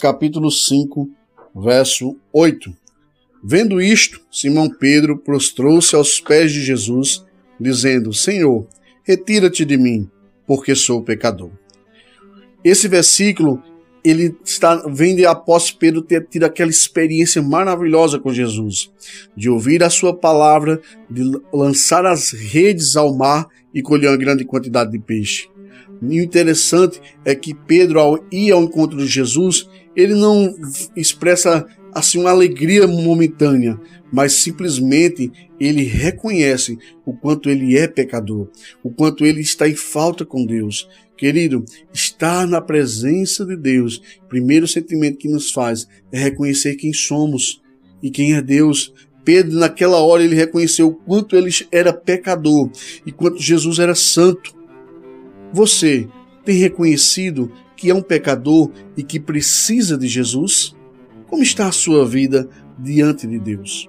capítulo 5, verso 8. Vendo isto, Simão Pedro prostrou-se aos pés de Jesus, dizendo: Senhor, retira-te de mim, porque sou pecador. Esse versículo ele está vem de após Pedro ter tido aquela experiência maravilhosa com Jesus, de ouvir a sua palavra, de lançar as redes ao mar e colher uma grande quantidade de peixe. E o interessante é que Pedro, ao ir ao encontro de Jesus, ele não expressa assim uma alegria momentânea, mas simplesmente ele reconhece o quanto ele é pecador, o quanto ele está em falta com Deus. Querido, estar na presença de Deus, primeiro sentimento que nos faz é reconhecer quem somos e quem é Deus. Pedro, naquela hora, ele reconheceu o quanto ele era pecador e quanto Jesus era santo. Você tem reconhecido que é um pecador e que precisa de Jesus? Como está a sua vida diante de Deus?